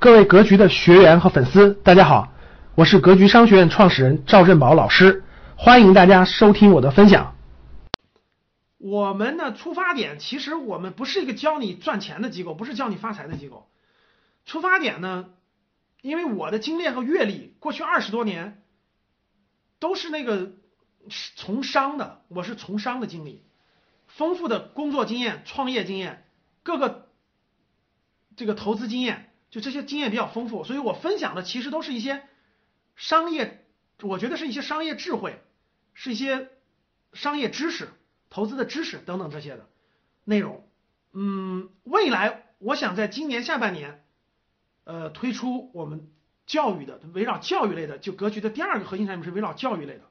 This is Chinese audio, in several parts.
各位格局的学员和粉丝，大家好，我是格局商学院创始人赵振宝老师，欢迎大家收听我的分享。我们的出发点其实我们不是一个教你赚钱的机构，不是教你发财的机构。出发点呢，因为我的经验和阅历，过去二十多年都是那个从商的，我是从商的经历，丰富的工作经验、创业经验，各个这个投资经验。就这些经验比较丰富，所以我分享的其实都是一些商业，我觉得是一些商业智慧，是一些商业知识、投资的知识等等这些的内容。嗯，未来我想在今年下半年，呃，推出我们教育的围绕教育类的，就格局的第二个核心产品是围绕教育类的，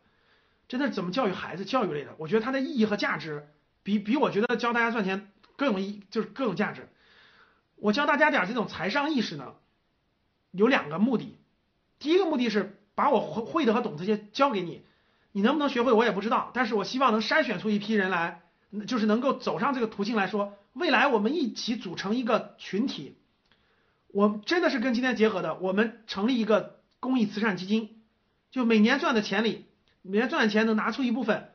真的怎么教育孩子，教育类的，我觉得它的意义和价值比比我觉得教大家赚钱更有意，就是更有价值。我教大家点这种财商意识呢，有两个目的。第一个目的是把我会的和懂这些教给你，你能不能学会我也不知道，但是我希望能筛选出一批人来，就是能够走上这个途径来说，未来我们一起组成一个群体。我真的是跟今天结合的，我们成立一个公益慈善基金，就每年赚的钱里，每年赚的钱能拿出一部分，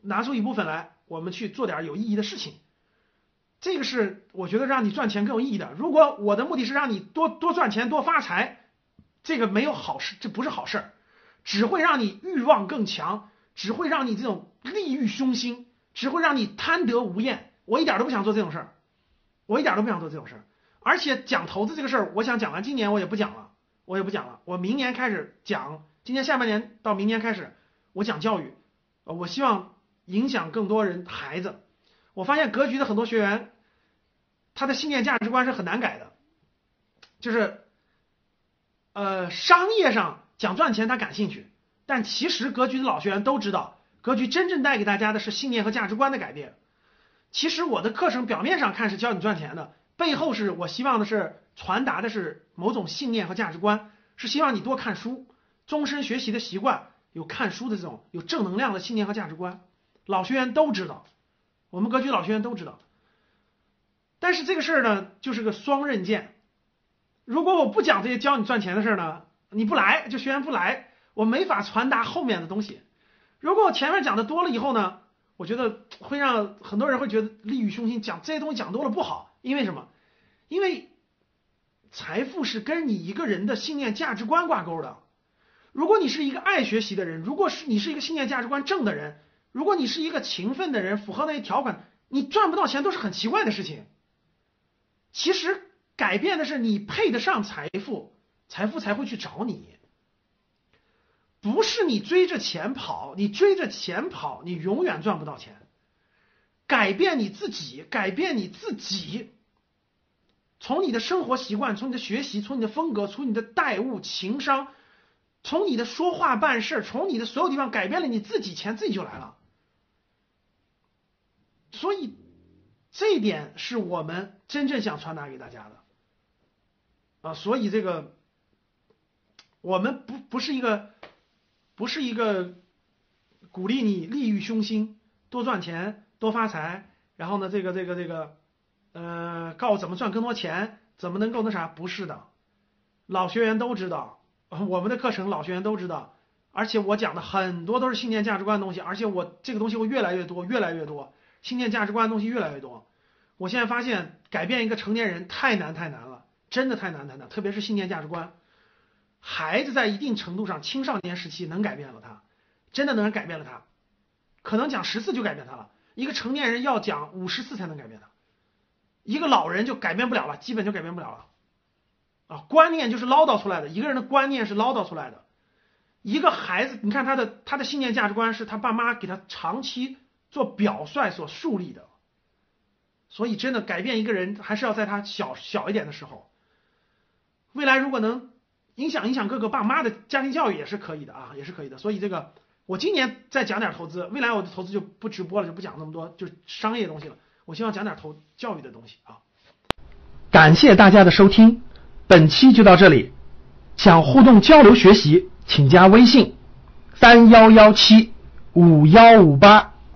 拿出一部分来，我们去做点有意义的事情。这个是我觉得让你赚钱更有意义的。如果我的目的是让你多多赚钱、多发财，这个没有好事，这不是好事儿，只会让你欲望更强，只会让你这种利欲熏心，只会让你贪得无厌。我一点都不想做这种事儿，我一点都不想做这种事儿。而且讲投资这个事儿，我想讲完今年我也不讲了，我也不讲了。我明年开始讲，今年下半年到明年开始，我讲教育，我希望影响更多人孩子。我发现格局的很多学员。他的信念价值观是很难改的，就是，呃，商业上讲赚钱他感兴趣，但其实格局的老学员都知道，格局真正带给大家的是信念和价值观的改变。其实我的课程表面上看是教你赚钱的，背后是我希望的是传达的是某种信念和价值观，是希望你多看书，终身学习的习惯，有看书的这种有正能量的信念和价值观。老学员都知道，我们格局老学员都知道。但是这个事儿呢，就是个双刃剑。如果我不讲这些教你赚钱的事儿呢，你不来就学员不来，我没法传达后面的东西。如果我前面讲的多了以后呢，我觉得会让很多人会觉得利欲熏心，讲这些东西讲多了不好。因为什么？因为财富是跟你一个人的信念价值观挂钩的。如果你是一个爱学习的人，如果是你是一个信念价值观正的人，如果你是一个勤奋的人，符合那些条款，你赚不到钱都是很奇怪的事情。其实改变的是你配得上财富，财富才会去找你。不是你追着钱跑，你追着钱跑，你永远赚不到钱。改变你自己，改变你自己，从你的生活习惯，从你的学习，从你的风格，从你的待物、情商，从你的说话办事，从你的所有地方改变了你自己，钱自己就来了。所以。这一点是我们真正想传达给大家的啊，所以这个我们不不是一个不是一个鼓励你利欲熏心、多赚钱、多发财，然后呢，这个这个这个呃，告诉怎么赚更多钱，怎么能够那啥？不是的，老学员都知道，我们的课程老学员都知道，而且我讲的很多都是信念价值观的东西，而且我这个东西会越来越多，越来越多。信念价值观的东西越来越多，我现在发现改变一个成年人太难太难了，真的太难太难，特别是信念价值观。孩子在一定程度上，青少年时期能改变了他，真的能改变了他，可能讲十次就改变他了。一个成年人要讲五十次才能改变他，一个老人就改变不了了，基本就改变不了了。啊，观念就是唠叨出来的，一个人的观念是唠叨出来的。一个孩子，你看他的他的信念价值观是他爸妈给他长期。做表率所树立的，所以真的改变一个人，还是要在他小小一点的时候。未来如果能影响影响各个爸妈的家庭教育，也是可以的啊，也是可以的。所以这个我今年再讲点投资，未来我的投资就不直播了，就不讲那么多就商业东西了。我希望讲点投教育的东西啊。感谢大家的收听，本期就到这里。想互动交流学习，请加微信三幺幺七五幺五八。